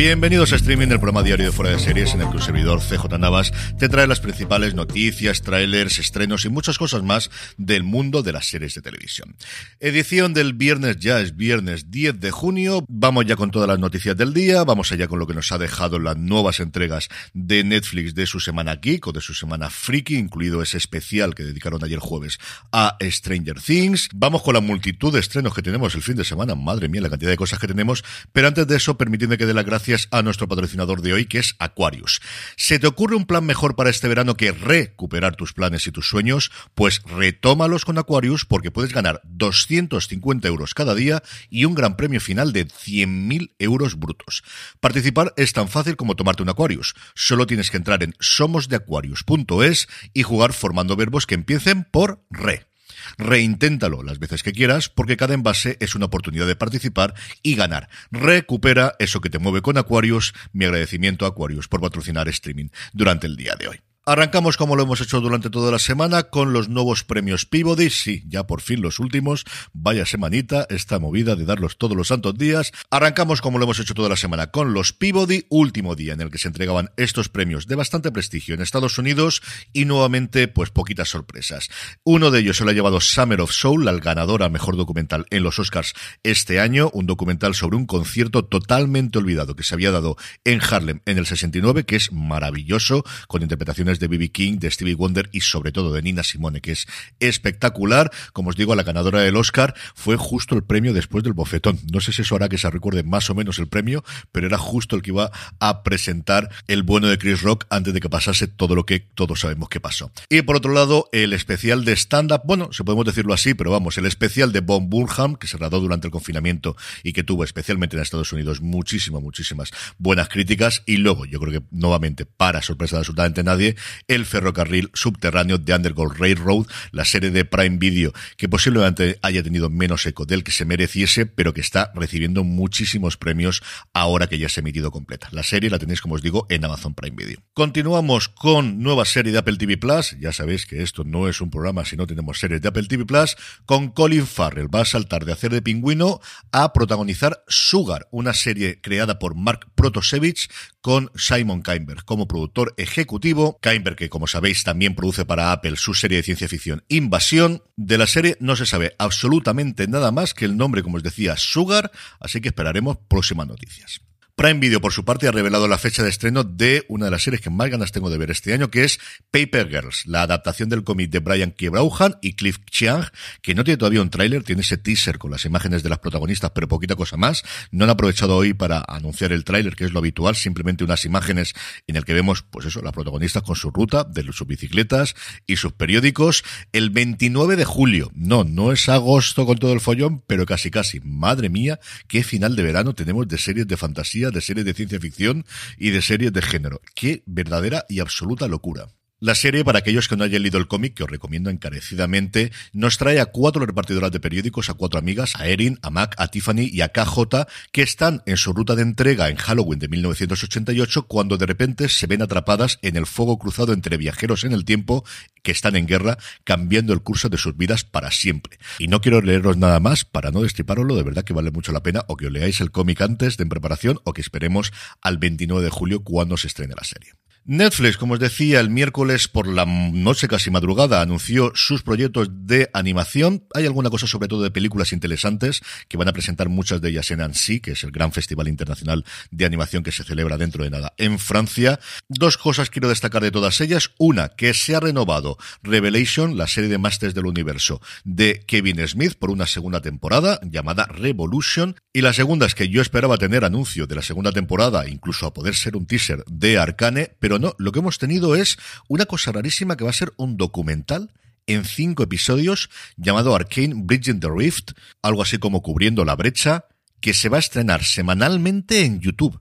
Bienvenidos a Streaming, el programa diario de Fuera de Series, en el que un servidor CJ Navas te trae las principales noticias, trailers, estrenos y muchas cosas más del mundo de las series de televisión. Edición del viernes, ya es viernes 10 de junio. Vamos ya con todas las noticias del día, vamos allá con lo que nos ha dejado las nuevas entregas de Netflix de su semana Geek o de su semana Freaky, incluido ese especial que dedicaron ayer jueves a Stranger Things. Vamos con la multitud de estrenos que tenemos el fin de semana, madre mía, la cantidad de cosas que tenemos, pero antes de eso, permitidme que dé las gracias a nuestro patrocinador de hoy, que es Aquarius. ¿Se te ocurre un plan mejor para este verano que recuperar tus planes y tus sueños? Pues retómalos con Aquarius porque puedes ganar 250 euros cada día y un gran premio final de 100.000 euros brutos. Participar es tan fácil como tomarte un Aquarius. Solo tienes que entrar en somosdeaquarius.es y jugar formando verbos que empiecen por re. Reinténtalo las veces que quieras porque cada envase es una oportunidad de participar y ganar. Recupera eso que te mueve con Aquarius. Mi agradecimiento a Aquarius por patrocinar streaming durante el día de hoy. Arrancamos como lo hemos hecho durante toda la semana con los nuevos premios Peabody, sí, ya por fin los últimos, vaya semanita, esta movida de darlos todos los santos días. Arrancamos como lo hemos hecho toda la semana con los Peabody, último día en el que se entregaban estos premios de bastante prestigio en Estados Unidos y nuevamente pues poquitas sorpresas. Uno de ellos se lo ha llevado Summer of Soul, la ganadora mejor documental en los Oscars este año, un documental sobre un concierto totalmente olvidado que se había dado en Harlem en el 69, que es maravilloso, con interpretaciones de B.B. King, de Stevie Wonder y sobre todo de Nina Simone, que es espectacular. Como os digo, la ganadora del Oscar fue justo el premio después del bofetón. No sé si eso hará que se recuerde más o menos el premio, pero era justo el que iba a presentar el bueno de Chris Rock antes de que pasase todo lo que todos sabemos que pasó. Y por otro lado, el especial de stand-up, bueno, se podemos decirlo así, pero vamos, el especial de Bob Burnham, que se rodó durante el confinamiento y que tuvo especialmente en Estados Unidos muchísimas, muchísimas buenas críticas. Y luego, yo creo que nuevamente, para sorpresa de absolutamente nadie, el ferrocarril subterráneo de Underground Railroad, la serie de Prime Video, que posiblemente haya tenido menos eco del que se mereciese, pero que está recibiendo muchísimos premios ahora que ya se ha emitido completa. La serie la tenéis, como os digo, en Amazon Prime Video. Continuamos con nueva serie de Apple TV Plus. Ya sabéis que esto no es un programa si no tenemos series de Apple TV Plus. Con Colin Farrell va a saltar de hacer de pingüino a protagonizar Sugar, una serie creada por Mark Protosevich con Simon Kainberg como productor ejecutivo. Kainberg, que como sabéis también produce para Apple su serie de ciencia ficción Invasión. De la serie no se sabe absolutamente nada más que el nombre, como os decía, Sugar, así que esperaremos próximas noticias. Prime Video, por su parte, ha revelado la fecha de estreno de una de las series que más ganas tengo de ver este año, que es Paper Girls, la adaptación del cómic de Brian K. Brauhan y Cliff Chiang, que no tiene todavía un tráiler, tiene ese teaser con las imágenes de las protagonistas, pero poquita cosa más. No han aprovechado hoy para anunciar el tráiler, que es lo habitual, simplemente unas imágenes en el que vemos, pues eso, las protagonistas con su ruta, de sus bicicletas y sus periódicos. El 29 de julio, no, no es agosto con todo el follón, pero casi casi. Madre mía, qué final de verano tenemos de series de fantasía de series de ciencia ficción y de series de género. Qué verdadera y absoluta locura. La serie, para aquellos que no hayan leído el cómic, que os recomiendo encarecidamente, nos trae a cuatro repartidoras de periódicos, a cuatro amigas, a Erin, a Mac, a Tiffany y a KJ, que están en su ruta de entrega en Halloween de 1988, cuando de repente se ven atrapadas en el fuego cruzado entre viajeros en el tiempo que están en guerra, cambiando el curso de sus vidas para siempre. Y no quiero leeros nada más para no destriparoslo, de verdad que vale mucho la pena, o que os leáis el cómic antes de en preparación, o que esperemos al 29 de julio cuando se estrene la serie. Netflix, como os decía, el miércoles por la noche casi madrugada anunció sus proyectos de animación. Hay alguna cosa sobre todo de películas interesantes que van a presentar muchas de ellas en Annecy, que es el gran festival internacional de animación que se celebra dentro de nada en Francia. Dos cosas quiero destacar de todas ellas. Una, que se ha renovado Revelation, la serie de Masters del Universo de Kevin Smith por una segunda temporada llamada Revolution. Y la segunda es que yo esperaba tener anuncio de la segunda temporada, incluso a poder ser un teaser de Arcane, pero no, lo que hemos tenido es una cosa rarísima que va a ser un documental en cinco episodios llamado Arcane Bridging the Rift, algo así como cubriendo la brecha, que se va a estrenar semanalmente en YouTube.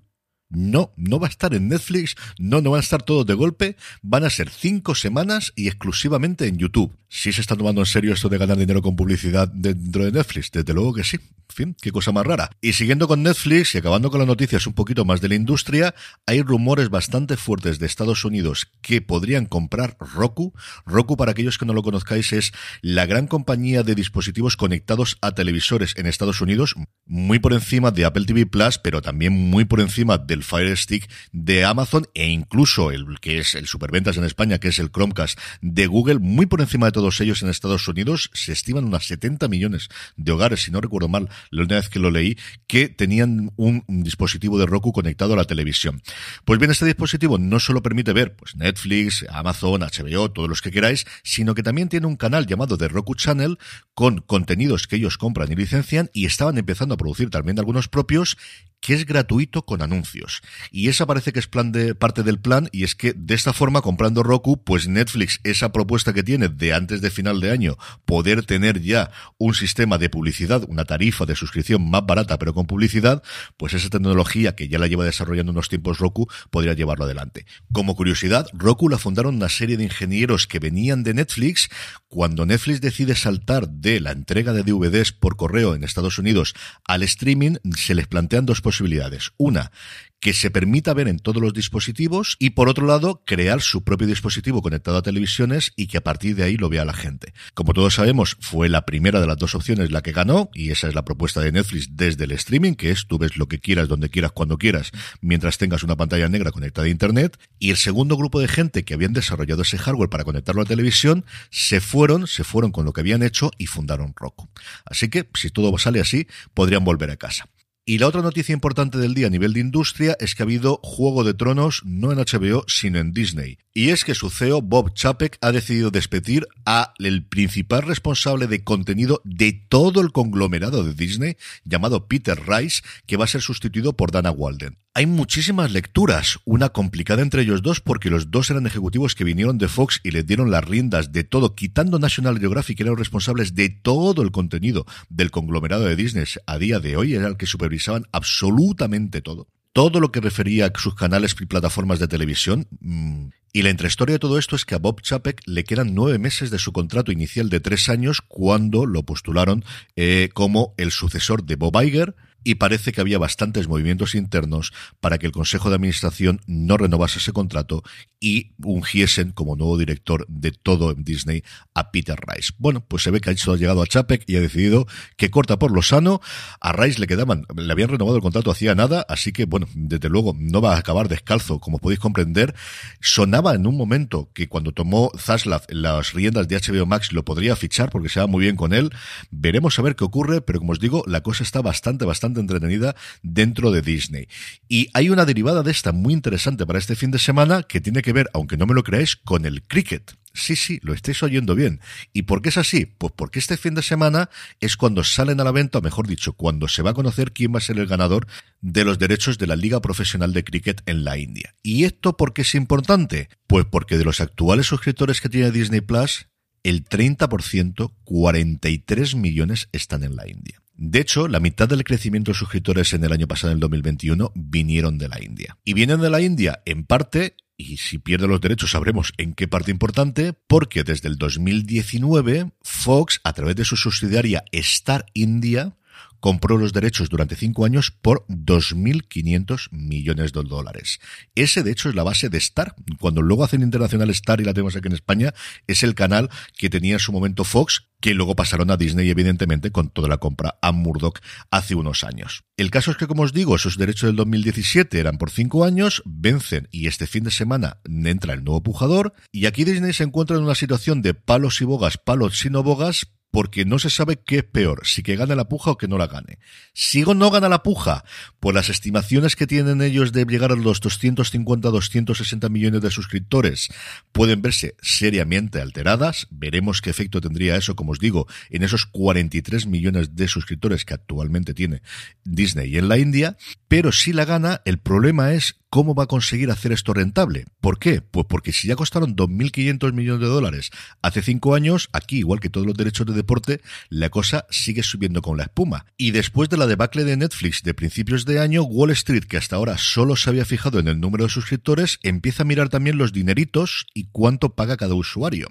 No, no va a estar en Netflix, no, no van a estar todos de golpe, van a ser cinco semanas y exclusivamente en YouTube. Si se está tomando en serio esto de ganar dinero con publicidad dentro de Netflix, desde luego que sí. En fin, qué cosa más rara. Y siguiendo con Netflix y acabando con las noticias un poquito más de la industria, hay rumores bastante fuertes de Estados Unidos que podrían comprar Roku. Roku, para aquellos que no lo conozcáis, es la gran compañía de dispositivos conectados a televisores en Estados Unidos, muy por encima de Apple TV Plus, pero también muy por encima del Fire Stick de Amazon e incluso el que es el superventas en España, que es el Chromecast de Google, muy por encima de todos ellos en Estados Unidos, se estiman unas 70 millones de hogares, si no recuerdo mal, la última vez que lo leí, que tenían un dispositivo de Roku conectado a la televisión. Pues bien, este dispositivo no solo permite ver pues Netflix, Amazon, HBO, todos los que queráis, sino que también tiene un canal llamado The Roku Channel con contenidos que ellos compran y licencian y estaban empezando a producir también algunos propios que es gratuito con anuncios. Y esa parece que es plan de, parte del plan, y es que de esta forma, comprando Roku, pues Netflix, esa propuesta que tiene de antes de final de año, poder tener ya un sistema de publicidad, una tarifa de suscripción más barata, pero con publicidad, pues esa tecnología que ya la lleva desarrollando unos tiempos Roku, podría llevarlo adelante. Como curiosidad, Roku la fundaron una serie de ingenieros que venían de Netflix. Cuando Netflix decide saltar de la entrega de DVDs por correo en Estados Unidos al streaming, se les plantean dos posibilidades. Una, que se permita ver en todos los dispositivos y por otro lado crear su propio dispositivo conectado a televisiones y que a partir de ahí lo vea la gente. Como todos sabemos, fue la primera de las dos opciones la que ganó y esa es la propuesta de Netflix desde el streaming, que es tú ves lo que quieras, donde quieras, cuando quieras, mientras tengas una pantalla negra conectada a Internet. Y el segundo grupo de gente que habían desarrollado ese hardware para conectarlo a televisión se fueron, se fueron con lo que habían hecho y fundaron Roku. Así que, si todo sale así, podrían volver a casa. Y la otra noticia importante del día a nivel de industria es que ha habido Juego de Tronos no en HBO, sino en Disney. Y es que su CEO, Bob Chapek, ha decidido despedir a el principal responsable de contenido de todo el conglomerado de Disney, llamado Peter Rice, que va a ser sustituido por Dana Walden. Hay muchísimas lecturas, una complicada entre ellos dos porque los dos eran ejecutivos que vinieron de Fox y le dieron las riendas de todo, quitando National Geographic, que eran los responsables de todo el contenido del conglomerado de Disney a día de hoy, era el que supervisaban absolutamente todo todo lo que refería a sus canales y plataformas de televisión. Mm, y la entrehistoria de todo esto es que a Bob Chapek le quedan nueve meses de su contrato inicial de tres años cuando lo postularon eh, como el sucesor de Bob Iger, y parece que había bastantes movimientos internos para que el Consejo de Administración no renovase ese contrato y ungiesen como nuevo director de todo en Disney a Peter Rice. Bueno, pues se ve que ha llegado a Chapek y ha decidido que corta por lo sano. A Rice le quedaban, le habían renovado el contrato hacía nada, así que bueno, desde luego no va a acabar descalzo, como podéis comprender. Sonaba en un momento que cuando tomó Zaslav las riendas de HBO Max lo podría fichar porque se va muy bien con él. Veremos a ver qué ocurre, pero como os digo, la cosa está bastante, bastante entretenida dentro de Disney. Y hay una derivada de esta muy interesante para este fin de semana que tiene que ver, aunque no me lo creáis, con el cricket. Sí, sí, lo estáis oyendo bien. ¿Y por qué es así? Pues porque este fin de semana es cuando salen a la venta, o mejor dicho, cuando se va a conocer quién va a ser el ganador de los derechos de la Liga Profesional de Cricket en la India. ¿Y esto por qué es importante? Pues porque de los actuales suscriptores que tiene Disney Plus, el 30%, 43 millones, están en la India. De hecho, la mitad del crecimiento de suscriptores en el año pasado, en el 2021, vinieron de la India. Y vienen de la India, en parte, y si pierde los derechos sabremos en qué parte importante, porque desde el 2019 Fox, a través de su subsidiaria Star India, compró los derechos durante cinco años por 2.500 millones de dólares. Ese, de hecho, es la base de Star. Cuando luego hacen Internacional Star y la tenemos aquí en España, es el canal que tenía en su momento Fox, que luego pasaron a Disney, evidentemente, con toda la compra a Murdoch hace unos años. El caso es que, como os digo, esos derechos del 2017 eran por cinco años, vencen y este fin de semana entra el nuevo pujador, y aquí Disney se encuentra en una situación de palos y bogas, palos y no bogas, porque no se sabe qué es peor, si que gane la puja o que no la gane. Si no gana la puja, por las estimaciones que tienen ellos de llegar a los 250-260 millones de suscriptores, pueden verse seriamente alteradas. Veremos qué efecto tendría eso, como os digo, en esos 43 millones de suscriptores que actualmente tiene Disney en la India. Pero si la gana, el problema es ¿Cómo va a conseguir hacer esto rentable? ¿Por qué? Pues porque si ya costaron 2.500 millones de dólares hace cinco años, aquí, igual que todos los derechos de deporte, la cosa sigue subiendo con la espuma. Y después de la debacle de Netflix de principios de año, Wall Street, que hasta ahora solo se había fijado en el número de suscriptores, empieza a mirar también los dineritos y cuánto paga cada usuario.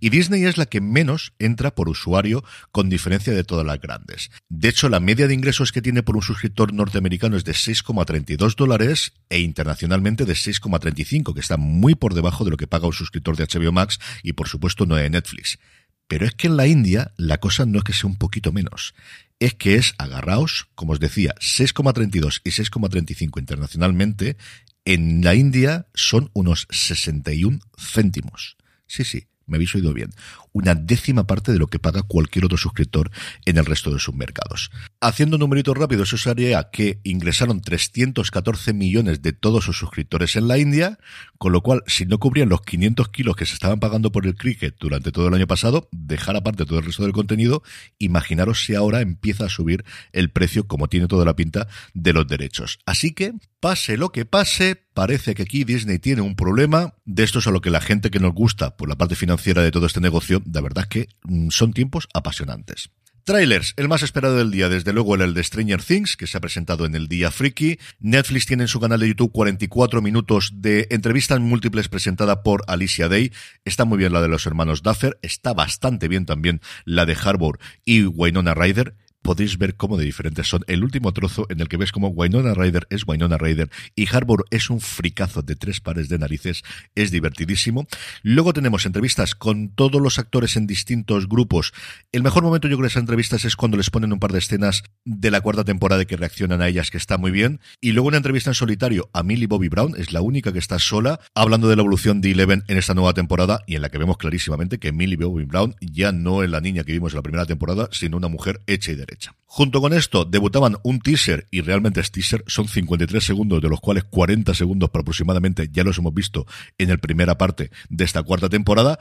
Y Disney es la que menos entra por usuario, con diferencia de todas las grandes. De hecho, la media de ingresos que tiene por un suscriptor norteamericano es de 6,32 dólares e internacionalmente de 6,35, que está muy por debajo de lo que paga un suscriptor de HBO Max y por supuesto no de Netflix. Pero es que en la India la cosa no es que sea un poquito menos, es que es, agarraos, como os decía, 6,32 y 6,35 internacionalmente, en la India son unos 61 céntimos. Sí, sí, me habéis oído bien, una décima parte de lo que paga cualquier otro suscriptor en el resto de sus mercados. Haciendo numeritos rápidos, eso sería que ingresaron 314 millones de todos sus suscriptores en la India, con lo cual, si no cubrían los 500 kilos que se estaban pagando por el cricket durante todo el año pasado, dejar aparte todo el resto del contenido, imaginaros si ahora empieza a subir el precio, como tiene toda la pinta, de los derechos. Así que, pase lo que pase, parece que aquí Disney tiene un problema. De esto es a lo que la gente que nos gusta por la parte financiera de todo este negocio, de verdad que mm, son tiempos apasionantes. Trailers, el más esperado del día, desde luego el de Stranger Things, que se ha presentado en el día Freaky. Netflix tiene en su canal de YouTube 44 minutos de entrevistas múltiples presentada por Alicia Day. Está muy bien la de los hermanos Duffer, está bastante bien también la de Harbour y Wynonna Ryder podéis ver cómo de diferentes son. El último trozo en el que ves como Wynonna Ryder es Wynonna Ryder y Harbour es un fricazo de tres pares de narices, es divertidísimo. Luego tenemos entrevistas con todos los actores en distintos grupos. El mejor momento yo creo de esas entrevistas es cuando les ponen un par de escenas de la cuarta temporada que reaccionan a ellas, que está muy bien. Y luego una entrevista en solitario a Millie Bobby Brown, es la única que está sola, hablando de la evolución de Eleven en esta nueva temporada y en la que vemos clarísimamente que Millie Bobby Brown ya no es la niña que vimos en la primera temporada, sino una mujer hecha y derecha. Junto con esto, debutaban un teaser, y realmente es teaser, son 53 segundos, de los cuales 40 segundos aproximadamente ya los hemos visto en la primera parte de esta cuarta temporada.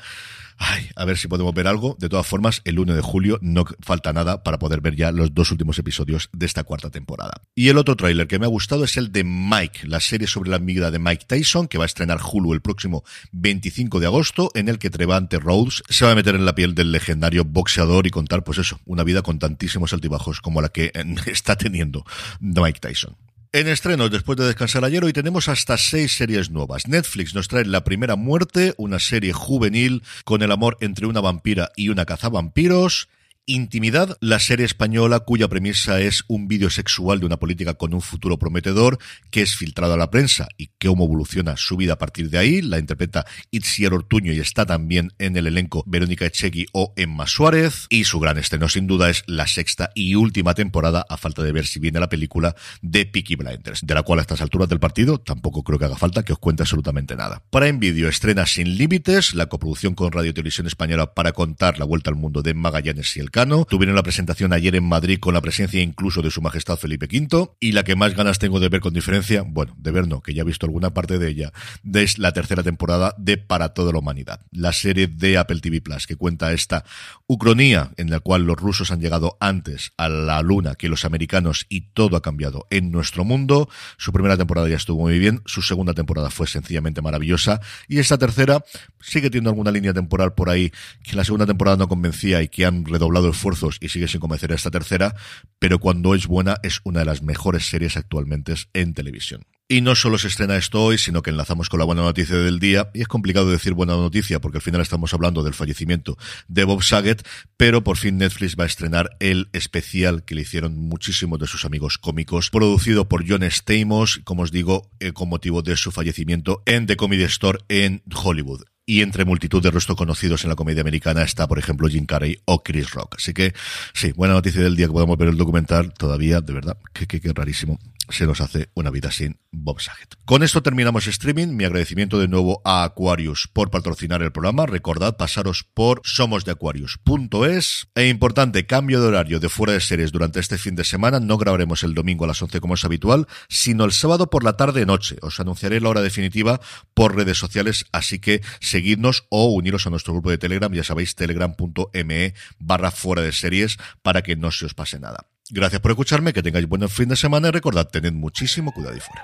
Ay, a ver si podemos ver algo. De todas formas, el 1 de julio no falta nada para poder ver ya los dos últimos episodios de esta cuarta temporada. Y el otro tráiler que me ha gustado es el de Mike, la serie sobre la amígdala de Mike Tyson, que va a estrenar Hulu el próximo 25 de agosto, en el que Trevante Rhodes se va a meter en la piel del legendario boxeador y contar, pues eso, una vida con tantísimos altibajos como la que está teniendo Mike Tyson. En estrenos, después de descansar ayer, hoy tenemos hasta seis series nuevas. Netflix nos trae La Primera Muerte, una serie juvenil con el amor entre una vampira y una cazavampiros. Intimidad, la serie española cuya premisa es un vídeo sexual de una política con un futuro prometedor que es filtrado a la prensa y cómo evoluciona su vida a partir de ahí. La interpreta Itziar Ortuño y está también en el elenco Verónica Echegui o Emma Suárez. Y su gran estreno sin duda es la sexta y última temporada, a falta de ver si viene la película de Peaky Blinders, de la cual a estas alturas del partido tampoco creo que haga falta que os cuente absolutamente nada. Para en vídeo estrena Sin Límites, la coproducción con Radio Televisión Española para contar la vuelta al mundo de Magallanes y el Tuvieron la presentación ayer en Madrid con la presencia incluso de su majestad Felipe V. Y la que más ganas tengo de ver con diferencia, bueno, de ver no, que ya he visto alguna parte de ella, es la tercera temporada de Para toda la humanidad, la serie de Apple TV Plus que cuenta esta ucronía en la cual los rusos han llegado antes a la luna que los americanos y todo ha cambiado en nuestro mundo. Su primera temporada ya estuvo muy bien, su segunda temporada fue sencillamente maravillosa y esta tercera sigue teniendo alguna línea temporal por ahí que la segunda temporada no convencía y que han redoblado esfuerzos y sigue sin convencer a esta tercera, pero cuando es buena es una de las mejores series actualmente en televisión. Y no solo se estrena esto hoy, sino que enlazamos con la buena noticia del día. Y es complicado decir buena noticia porque al final estamos hablando del fallecimiento de Bob Saget, pero por fin Netflix va a estrenar el especial que le hicieron muchísimos de sus amigos cómicos, producido por John Stamos, como os digo, eh, con motivo de su fallecimiento en The Comedy Store en Hollywood y entre multitud de rostros conocidos en la comedia americana está, por ejemplo, Jim Carrey o Chris Rock. Así que, sí, buena noticia del día que podemos ver el documental, todavía, de verdad, que, que rarísimo se nos hace una vida sin Bob Saget. Con esto terminamos streaming. Mi agradecimiento de nuevo a Aquarius por patrocinar el programa. Recordad pasaros por somosdeaquarius.es. E importante, cambio de horario de fuera de series durante este fin de semana. No grabaremos el domingo a las 11 como es habitual, sino el sábado por la tarde-noche. Os anunciaré la hora definitiva por redes sociales, así que seguidnos o uniros a nuestro grupo de Telegram. Ya sabéis, telegram.me barra fuera de series para que no se os pase nada. Gracias por escucharme, que tengáis buen fin de semana y recordad, tened muchísimo cuidado y fuera.